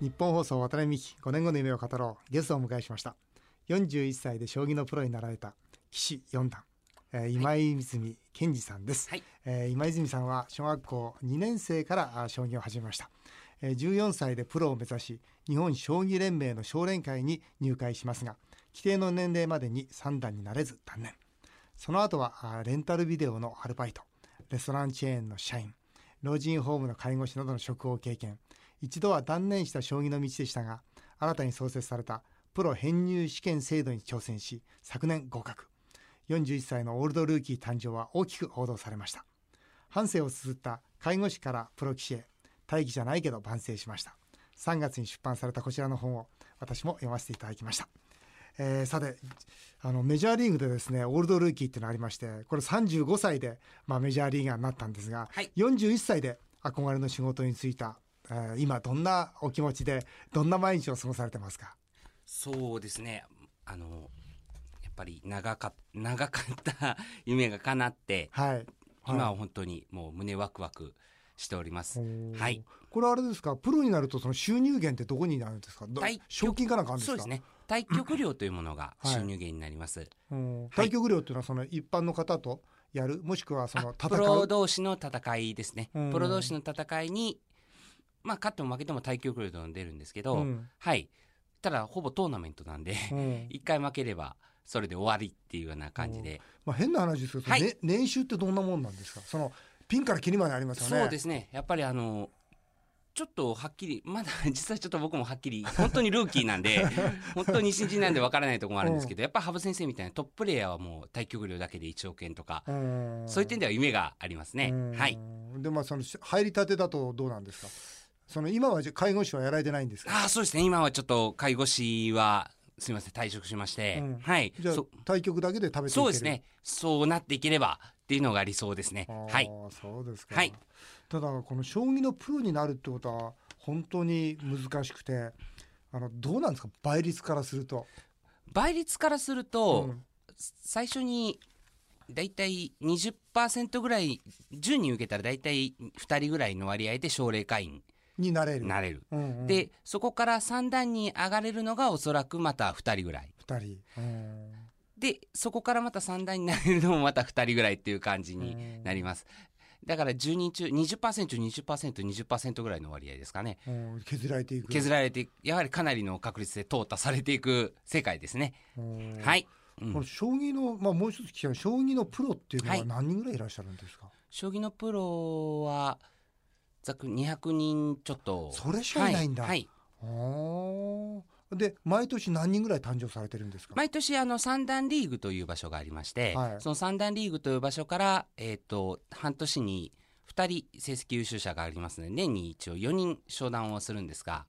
日本放送渡辺美希5年後の夢を語ろう。ゲストをお迎えしました。41歳で将棋のプロになられた棋士四段、えー、今泉健二さんです、はい。えー今泉さんは小学校2年生からあ将棋を始めました、えー14歳でプロを目指し日本将棋連盟の奨励会に入会しますが規定の年齢までに3段になれず断念。その後はあレンタルビデオのアルバイト。レストランチェーンの社員。老人ホームの介護士などの職を経験一度は断念した将棋の道でしたが新たに創設されたプロ編入試験制度に挑戦し昨年合格。41歳のオールドルーキー誕生は大きく報道されました。半生を綴った介護士からプロ棋士へ大義じゃないけど万世しました。3月に出版されたこちらの本を私も読ませていただきました。えーさてあのメジャーリーグでですねオールドルーキーっていうのがありましてこれ35歳で、まあ、メジャーリーガーになったんですが、はい。41歳で憧れの仕事に就いた、えー今どんなお気持ちでどんな毎日を過ごされてますか？そうですね。あの、やっぱり長か、長かった夢が叶って、はい。今は本当にもう胸ワクワクしております。はい。これあれですか？プロになるとその収入源ってどこになるんですか？賞金かなんかあるんですか？そうですね。対局料というものがはい。収入源になります。うん対局料っていうのはその一般の方とやる？もしくはそのプロう同士の戦いですね。うん。プロ同士の戦いに、まあ、勝っても負けても対局料というのが出るんですけど、うん。はい。ただ、ほぼトーナメントなんで、うん。一回負ければ、それで終わりっていうような感じで、まあ、変な話ですけど、はい。ね年収ってどんなもんなんですか？そのピンからキリまでありますよね。そうですね。やっぱりあの、ちょっとはっきり、まだ 実はちょっと僕もはっきり、本当にルーキーなんで、本当に新人なんでわからないところもあるんですけど、やっぱ羽生先生みたいなトッププレイヤーはもう対局料だけで1億円とか、うん。そういう点では夢がありますね。うん。はい。でまあその入りたてだとどうなんですか？その今はじゃ介護士はやられてないんですか？ああ、そうですね。今はちょっと介護士は、すみません、退職しまして、うん。はい。じゃ対局だけで食べてそうですね。そうなっていければっていうのが理想ですね。はい。そうですか、はい。ただこの将棋のプロになるってことは本当に難しくてあのどうなんですか？倍率からすると、倍率からすると、うん。最初にだいたい20%ぐらい10人受けたらだいたい2人ぐらいの割合で奨励会員になれる。になれる、うんうん、でそこから3段に上がれるのがおそらくまた2人ぐらい。2人、うん。でそこからまた3段になれるのもまた2人ぐらいっていう感じになります。だから10人中 20%20%20% ぐらいの割合ですかね。うん。削られていく。削られてやはりかなりの確率で淘汰されていく世界ですね。うん。はい、うん。この将棋の、まあ、もう一つ聞きたい将棋のプロっていうのははい。何人ぐらいいらっしゃるんですか、将棋のプロはざっくり200人ちょっと。それしかいないんだ。はいはい。で毎年何人ぐらい誕生されてるんですか、毎年あの三段リーグという場所がありまして、はい。その三段リーグという場所から、えー、と半年に2人成績優秀者がありますので年に一応4人商談をするんですが、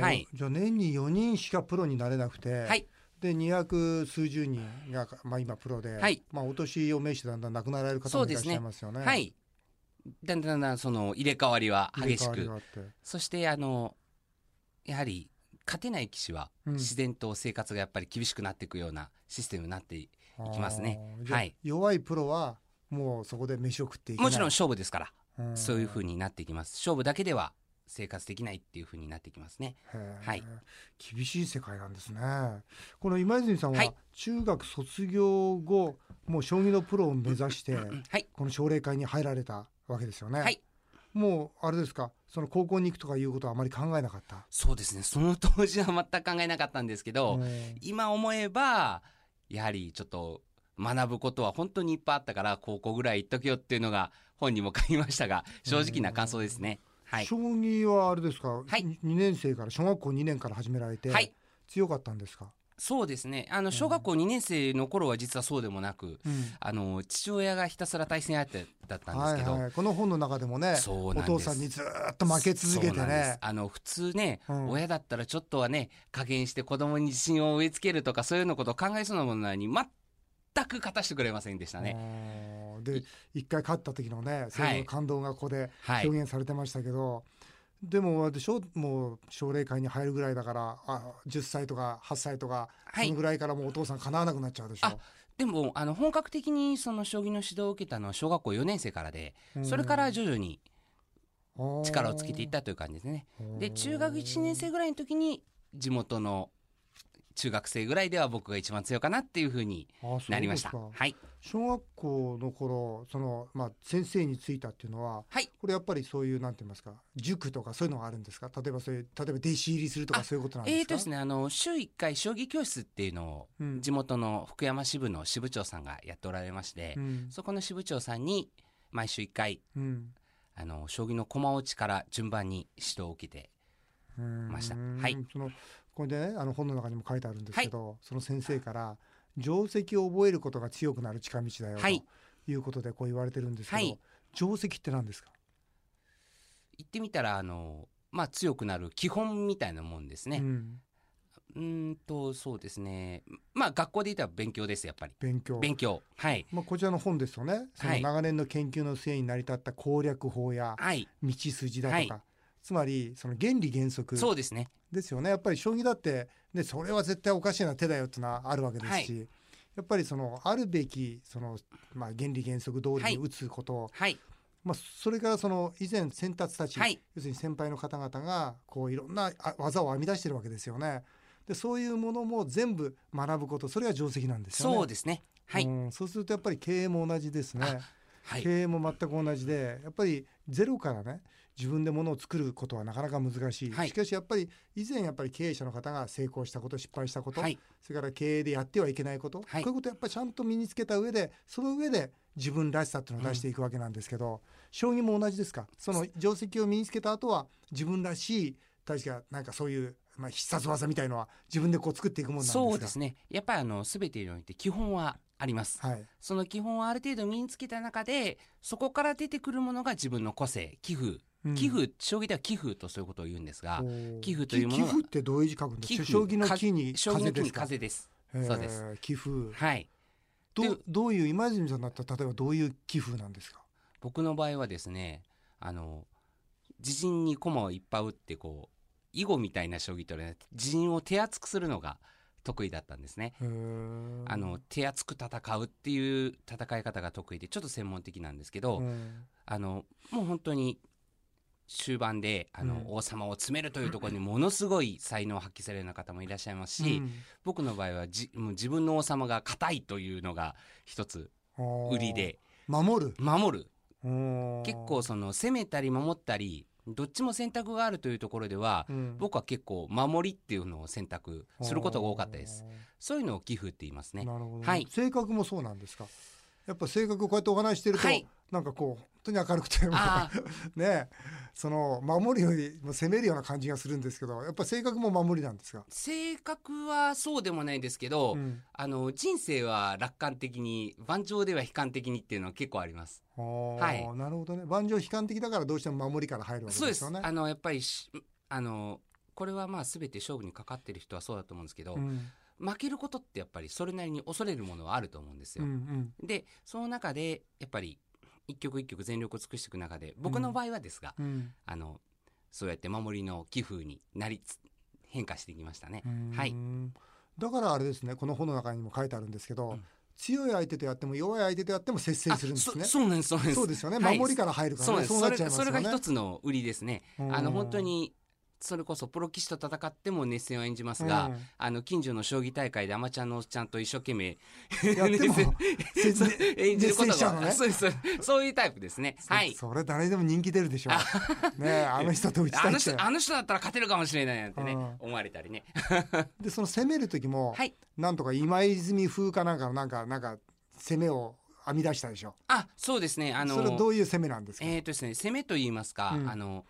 はい。じゃあ年に4人しかプロになれなくて、はい。で200数十人が、まあ、今プロで、はい。まあ、お年を召してだんだん亡くなられる方もいらっしゃいますよね。はいだんだんだんその入れ替わりは激しく。そしてあのやはり勝てない棋士はうん。自然と生活がやっぱり厳しくなっていくようなシステムになっていきますね。はい。弱いプロはもうそこで飯を食っていけもちろん勝負ですから。ん。そういうふうになっていきます。勝負だけでは生活できないっていうふうになってきますね。はい。厳しい世界なんですね。この今泉さんははい。中学卒業後もう将棋のプロを目指してはい。この奨励会に入られたわけですよね、はい。もうあれですか？その高校に行くとかいうことはあまり考えなかった？そうですね。その当時は全く考えなかったんですけど、うん。今思えばやはりちょっと学ぶことは本当にいっぱいあったから高校ぐらい行っとけよっていうのが本にも書きましたが正直な感想ですね。はい。将棋はあれですか、はい。2年生から小学校2年から始められて、はい。強かったんですか、そうですね。あの小学校2年生の頃は実はそうでもなく、あの父親がひたすら対戦相手だったんですけど、はいはい、この本の中でもねお父さんにずーっと負け続けてね。あの普通ね、うん。親だったらちょっとはね加減して子供に自信を植え付けるとかそういうのことを考えそうなものなのに全く勝たしてくれませんでしたね。で一回勝った時のねそういう感動がここではい。表現されてましたけど、でもでしょ？もう奨励会に入るぐらいだからあ10歳とか8歳とか、はい。そのぐらいからもうお父さんかなわなくなっちゃうでしょ？あでもあの本格的にその将棋の指導を受けたのは小学校4年生からで、うん。それから徐々に力をつけていったという感じですね。で中学1年生ぐらいの時に地元の中学生ぐらいでは僕が一番強いかなっていうふうになりました。はい。小学校の頃そのまあ先生についたっていうのは、はい、これやっぱりそういうなんて言いますか塾とかそういうのがあるんですか？例えばそういう例えば弟子入りするとかそういうことなんですか？えーとですねあの週一回将棋教室っていうのを、うん、地元の福山支部の支部長さんがやっておられまして、うん、そこの支部長さんに毎週一回、うん、あの将棋の駒落ちから順番に指導を受けてました。はい。そのこれでねあの本の中にも書いてあるんですけど、はい、その先生から定石を覚えることが強くなる近道だよ、はい、ということでこう言われてるんですけど、はい、定石って何ですか？言ってみたらあの、まあ、強くなる基本みたいなもんですね。うん。うんとそうですね。まあ学校で言ったら勉強ですやっぱり。勉強。勉強。はい。まあこちらの本ですとね。その長年の研究の末に成り立った攻略法や道筋だとか、はい、つまりその原理原則そうですね。ですよね。やっぱり将棋だってでそれは絶対おかしいな手だよっていうのはあるわけですし、はい、やっぱりそのあるべきその、まあ、原理原則通りに打つこと、はい、まあ、それからその以前先達たち、はい、要するに先輩の方々がこういろんな技を編み出してるわけですよね。でそういうものも全部学ぶことそれが定石なんですよね。そうですね、はい、うん、そうするとやっぱり経営も同じですね。はい、経営も全く同じでやっぱりゼロからね自分でものを作ることはなかなか難しい、はい、しかしやっぱり以前やっぱり経営者の方が成功したこと失敗したこと、はい、それから経営でやってはいけないこと、はい、こういうことやっぱりちゃんと身につけた上でその上で自分らしさっていうのを出していくわけなんですけど、うん、将棋も同じですか？その定石を身につけた後は自分らしい確かなんかそういうまあ、必殺技みたいのは自分でこう作っていくもんなんですかそうですね。やっぱりあの全てにおいて基本はあります、はい、その基本をある程度身につけた中でそこから出てくるものが自分の個性寄付。寄付、将棋では寄付とそういうことを言うんですが寄付というもの寄付ってどういう字書くんですか？将棋の木に風です。風ですそうです。寄付。はい。どどういう今泉さんだった？ら例えばどういう寄付なんですか？僕の場合はですねあの自陣に駒をいっぱい打ってこう囲碁みたいな将棋とね自陣を手厚くするのが得意だったんですね。あの手厚く戦うっていう戦い方が得意でちょっと専門的なんですけどあのもう本当に終盤であの、うん、王様を詰めるというところに ものすごい才能を発揮されるような方もいらっしゃいますし、うん、僕の場合はじもう自分の王様が硬いというのが一つ売りで。守る。守る。結構その攻めたり守ったりどっちも選択があるというところでは、うん、僕は結構守りっていうのを選択することが多かったです。そういうのを寄付って言いますね。なるほど、はい、性格もそうなんですか？やっぱ性格こうやってお話してると、はい、なんかこう本当に明るくて ねその守るよりも攻めるような感じがするんですけどやっぱ性格も守りなんですか？性格はそうでもないんですけど、うん、あの人生は楽観的に盤上では悲観的にっていうのは結構あります。はい、なるほどね。盤上悲観的だからどうしても守りから入るわけですよね。あのやっぱりあのこれはまあ全て勝負にかかってる人はそうだと思うんですけど、うん、負けることってやっぱりそれなりに恐れるものはあると思うんですよ。うんうん、でその中でやっぱり一曲一曲全力を尽くしていく中で僕の場合はですが、うん、あのそうやって守りの寄付になり変化していきましたね。はい、だからあれですねこの本の中にも書いてあるんですけど、うん、強い相手とやっても弱い相手とやっても接戦するんですね。そうなんですそうなんです。そうですよね。守りから入るから、ね、そうなっちゃいますよね。それが一つの売りですね。あの本当にそれこそプロ棋士と戦っても熱戦を演じますが、うん、あの近所の将棋大会でアマチュアのおっちゃんと一生懸命 演じることが、ね、そうですそういうタイプですね。はい。それ誰でも人気出るでしょ。うねあの 人と打ちたいあの人あの人だったら勝てるかもしれないなんてね、うん、思われたりね。でその攻める時も、はい、なんとか今泉風かなんかのなんかなんか攻めを編み出したでしょ。あそうですね。あのそれはどういう攻めなんですか？えっ、ー、とですね攻めと言いますか、うん、あの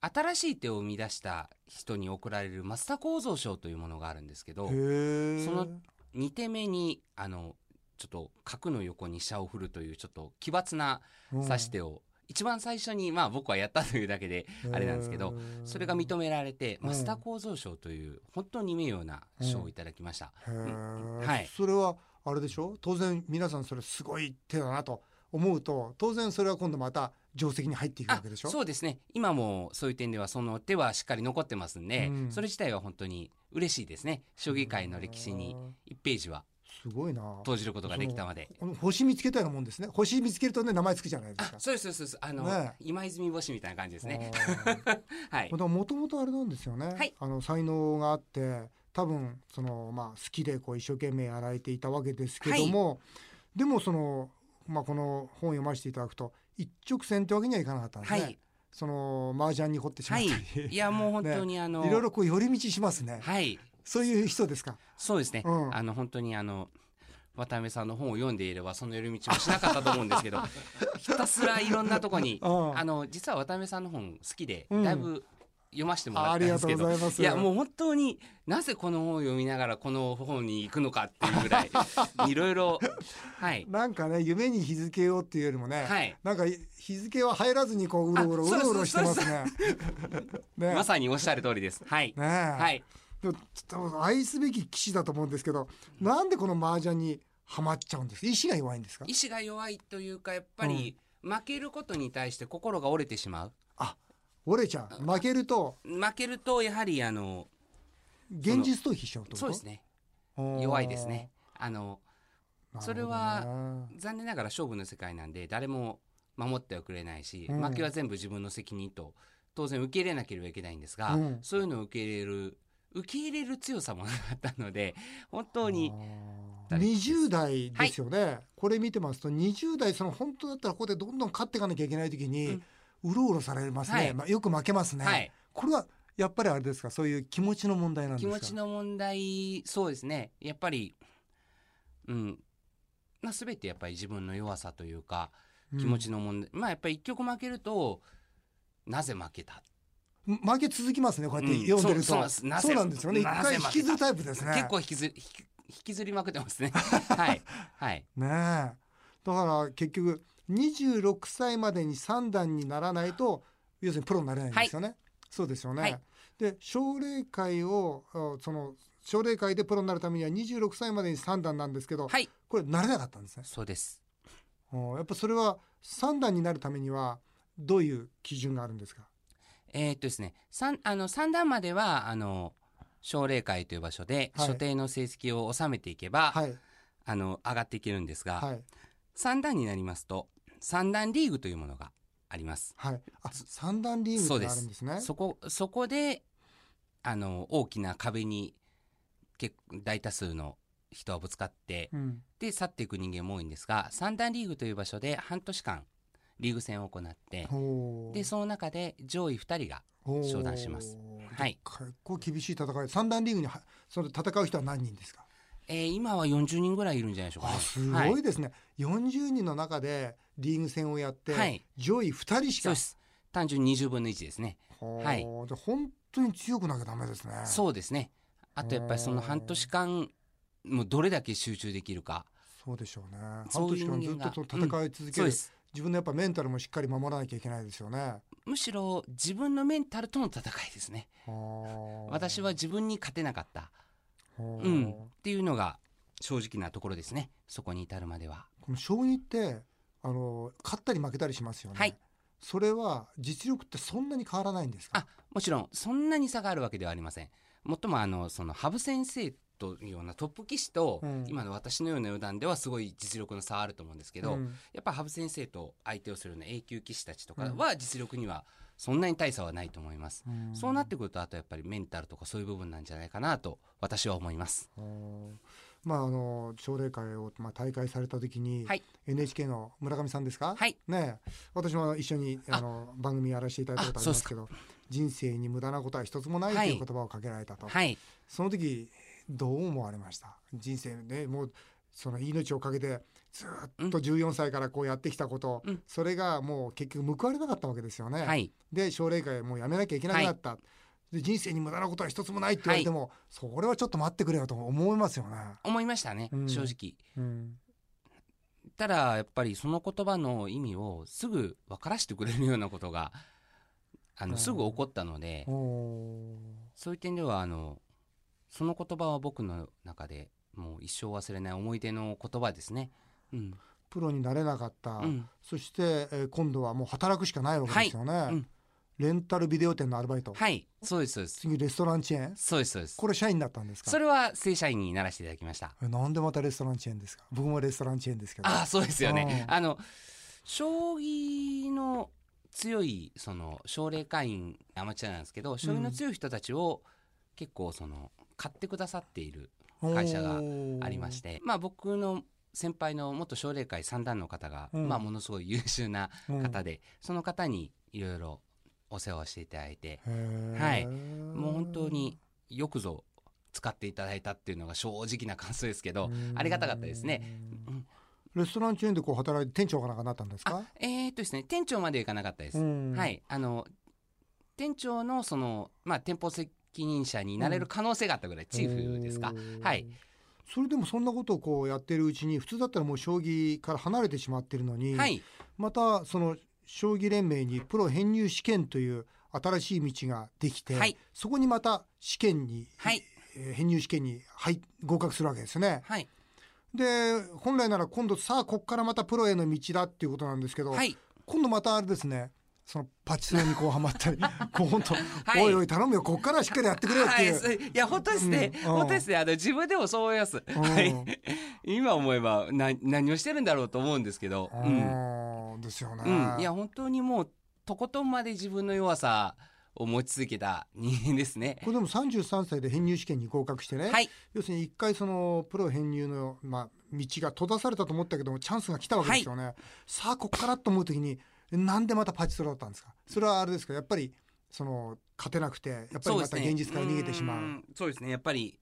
新しい手を生み出した人に贈られる増田構造賞というものがあるんですけどその2手目にあのちょっと角の横に飛車を振るというちょっと奇抜な指し手を、一番最初にまあ僕はやったというだけであれなんですけどそれが認められて増田構造賞という本当に名誉な賞をいただきました、はい、それはあれでしょ？当然皆さんそれすごい手だなと思うと当然それは今度また定石に入っていくわけでしょ？そうですね。今もそういう点ではその手はしっかり残ってますんで、うん、それ自体は本当に嬉しいですね。将棋界の歴史に1ページはすごいな。投じることができたまで。星見つけたようなもんですね。星見つけるとね名前つくじゃないですか。あそうですそうです。あの、ね今泉星みたいな感じですね。あ はい。ー。もともとあれなんですよね、はい。あの才能があって多分その、まあ、好きでこう一生懸命やられていたわけですけども、でもその、まあ、この本を読ませていただくと一直線ってわけにはいかなかったんですね、はい。その麻雀に掘ってしまはったり、い。いやもう本当に あの、いろいろこう寄り道しますね、はい。そういう人ですか？そうですね。うんあの本当にあの渡辺さんの本を読んでいればその寄り道もしなかったと思うんですけど、ひたすらいろんなとこに うんあの実は渡辺さんの本好きで、うんだいぶ読ませてもらったんですけど。います。いやもう本当になぜこの本を読みながらこの本に行くのかっていうぐらい いろいろはい。なんかね夢に日付をっていうよりもね、はい。なんか日付は入らずにこううろうろうろうろしてますね。ね。まさにおっしゃる通りです。はい。ねはい。でも多分愛すべき騎士だと思うんですけどなんでこの麻雀にはまっちゃうんです？か意志が弱いんですか？意志が弱いというかやっぱり負けることに対して心が折れてしまう折れちゃう負けると。負けるとやはりあの現実逃避しちゃうと？そうですね。弱いですね。あのそれは残念ながら勝負の世界なんで誰も守ってはくれないし、うん。負けは全部自分の責任と当然受け入れなければいけないんですが、うん。そういうのを受け入れる受け入れる強さもなかったので本当にあー。20代ですよね、これ見てますと20代その本当だったらここでどんどん勝っていかなきゃいけない時に、うろうろされますね、はい。まあ、よく負けますね、はい。これはやっぱりあれですか？そういう気持ちの問題なんですか？気持ちの問題そうですね。やっぱりうん。まあ全てやっぱり自分の弱さというか気持ちの問題、まあやっぱり一曲負けるとなぜ負けた？うん負け続きますねこうやってうん。読んでると、そうそうなぜそうなんですよね。一回引きずるタイプですね。結構引きずり引き引きずりまくってますね。はい。はい。ねえ。だから結局26歳までに3段にならないと要するにプロになれないんですよね、そうですよね、はい。で奨励会をあその奨励会でプロになるためには26歳までに3段なんですけど、はい。これなれなかったんですね。そうです。うんやっぱそれは3段になるためにはどういう基準があるんですか？えーっとですね三あの三段まではあの奨励会という場所ではい。所定の成績を収めていけば、はい。あの上がっていけるんですが、はい。三段になりますと三段リーグというものがあります。はい。あ三段リーグってあるんですね。そこそこであの大きな壁に結大多数の人はぶつかってうん。で去っていく人間も多いんですが三段リーグという場所で半年間リーグ戦を行ってでその中で上位2人が商談します。はい。結構厳しい戦い。三段リーグにはそれ戦う人は何人ですか？えー今は40人ぐらいいるんじゃないでしょうかね。あすはごいですね、40人の中でリーグ戦をやって、はい上位2人しか。単純に20分の1ですね。ははいじ本当に強くなきゃダメですねそうですね。あとやっぱりその半年間、もうどれだけ集中できるか。そうでしょうね半年間ずっと戦い続ける、そうです。自分のやっぱメンタルもしっかり守らなきゃいけないですよねむしろ自分のメンタルとの戦いですね。はあ私は自分に勝てなかった。はあうん。っていうのが正直なところですね。そこに至るまでは。この将棋ってあの勝ったり負けたりしますよね、はいそれは実力ってそんなに変わらないんですか？あ、もちろんそんなに差があるわけではありません。もっともあの、その羽生先生というようなトップ棋士と、うん今の私のような四段ではすごい実力の差はあると思うんですけど、うんやっぱ羽生先生と相手をするような A 級棋士たちとかは実力にはそんなに大差はないと思います。うん。そうなってくるとあとやっぱりメンタルとかそういう部分なんじゃないかなと私は思います。うんまああの奨励会を、まあ、大会された時に、はい。NHK の村上さんですか、はい。ねえ。私も一緒にあ。の番組やらせていただいたことありますけど人生に無駄なことは一つもないとはい。いう言葉をかけられたと、はい。その時どう思われました？人生ねもうその命をかけてずっと14歳からこうやってきたこと、うんそれがもう結局報われなかったわけですよね。はい。で奨励会もうやめなきゃいけなくなった、で人生に無駄なことは一つもないって言われても、それはちょっと待ってくれよと思いますよね。思いましたね、うん正直。うんただやっぱりその言葉の意味をすぐ分からせてくれるようなことがあうんのすぐ起こったので、おそういう点ではあのその言葉は僕の中でもう一生忘れない思い出の言葉ですね。うん。プロになれなかった、うん。そして、えー今度はもう働くしかないわけですよね。うん。レンタルビデオ店のアルバイト、はい。そうですそうです。次レストランチェーン？そうですそうです。これ社員だったんですか？それは正社員にならせていただきました。えなんでまたレストランチェーンですか？僕もレストランチェーンですけど。ああそうですよね。うん。あの将棋の強いその奨励会員アマチュアなんですけど将棋の強い人たちを結構その買ってくださっている会社がありましてまあ僕の先輩の元奨励会三段の方が、うん。まあものすごい優秀なうん。方で、その方にいろいろお世話をしていただいてはい。もう本当によくぞ使っていただいたっていうのが正直な感想ですけどうん。ありがたかったですね。うん。レストランチェーンでこう働いて店長かなんかなったんですか？えー、っとですね店長までいかなかったです。うん。はい。あの店長のそのまあ店舗責任者になれる可能性があったぐらい、チーフですか？はいそれでもそんなことをこうやってるうちに普通だったらもう将棋から離れてしまってるのに、はい。またその将棋連盟にプロ編入試験という新しい道ができて、はい。そこにまた試験に、はい。えー編入試験に入合格するわけですね。はい。で本来なら今度さあここからまたプロへの道だっていうことなんですけど、はい。今度またあれですねそのパチスロにこうはまったり こう本当、はい。おいおい頼むよここからはしっかりやってくれよっていう。はいそいや本当ですね、うん本当ですねあの自分でもそう思います、ん。はい。今思えばな何をしてるんだろうと思うんですけど、うんうん。ですよね。うん、いや本当にもうとことんまで自分の弱さを持ち続けた人間ですね。これでも33歳で編入試験に合格してね、はい。要するに一回そのプロ編入の、まあ、道が閉ざされたと思ったけどもチャンスが来たわけですよね、さあここからと思う時になんでまたパチスロだったんですか？それはあれですか？やっぱりその勝てなくてやっぱりまた現実から逃げてしまう。そうですね。やっぱり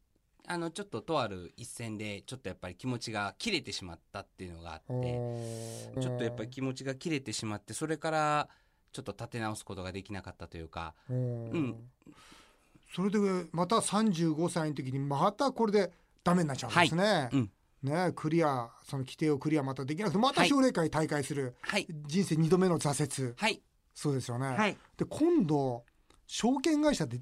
あのちょっととある一戦でちょっとやっぱり気持ちが切れてしまったっていうのがあってちょっとやっぱり気持ちが切れてしまってそれからちょっと立て直すことができなかったというかうん。それでまた35歳の時にまたこれでダメになっちゃうんですね、うんねクリアその規定をクリアまたできなくてまた奨励会大会する、はい。人生2度目の挫折。はい。そうですよね、はい。で今度証券会社で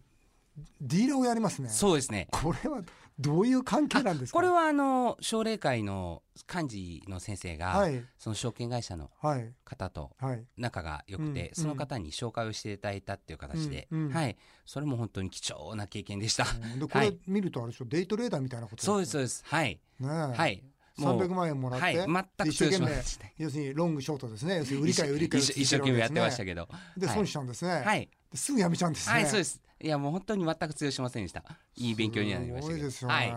ディーラーをやりますね。そうですね。これはどういう関係なんですか？これはあの奨励会の幹事の先生が、はい。その証券会社のはい。方とはい。仲が良くて、うんその方に紹介をしていただいたっていう形で、うんうん。はい、それも本当に貴重な経験でした。うん。でこれはい見るとあれでしょ？デイトレーダーみたいなことそうですそうでです。はい、すねはい、もう300万円もらって、はい、全く一生懸命要するにロングショートですね。要するに売り買い売り買いを一生懸命やってましたけけど、ではい。損しちゃうんですね、はい、ですぐやめちゃうんですねはい、そうです。いやもう本当に全く通用しませんでした。いい勉強になりました。すごいですよね、はい、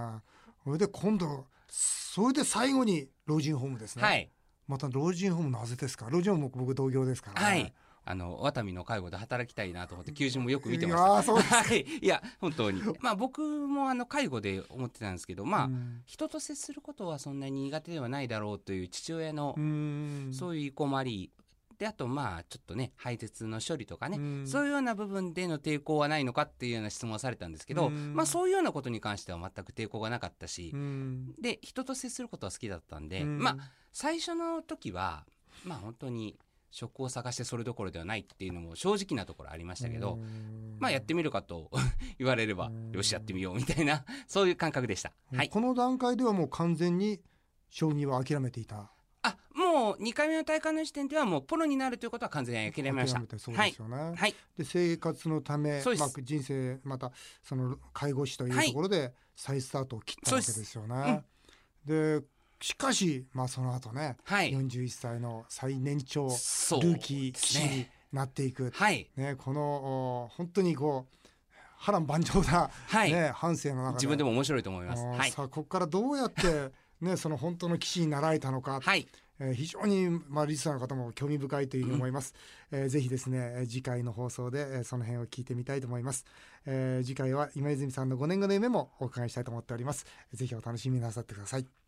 それで今度それで最後に老人ホームですね、はい、また老人ホームなぜですか？老人ホーム僕同業ですから、ね、はい。あのワタミの介護で働きたいなと思って求人もよく見てました。そうですはい、いや本当に。まあ僕もあの介護で思ってたんですけど、まあ、うん人と接することはそんなに苦手ではないだろうという父親のうんそういう意向もありであとまあちょっとね排泄の処理とかね、うん。そういうような部分での抵抗はないのかっていうような質問をされたんですけど、うん。まあそういうようなことに関しては全く抵抗がなかったしう、ん。で人と接することは好きだったんで、うん。まあ最初の時はまあ本当に職を探してそれどころではないっていうのも正直なところありましたけど、うん。まあやってみるかと 言われれば、うん。よしやってみようみたいなそういう感覚でした。はい。この段階ではもう完全に将棋は諦めていた。あもう2回目の大会の時点ではもうプロになるということは完全に諦めましたそうですよね、はい。で生活のためそうまあ、人生またその介護士というところで再スタートを切ったわけですよね。でしかし、まあ、その後ね、はい。41歳の最年長ルーキー棋士にね。なっていく、はい。ね、このお本当にこう波乱万丈な、はい。ね、半生の中で自分でも面白いと思います。はい。さあここからどうやって、ね、その本当の棋士になられたのか、はい。えー非常に、まあ、リスナーの方も興味深いというふうに思います、えーぜひですねえー次回の放送で、えーその辺を聞いてみたいと思います、えー次回は今泉さんの5年後の夢もお伺いしたいと思っております。ぜひお楽しみになさってください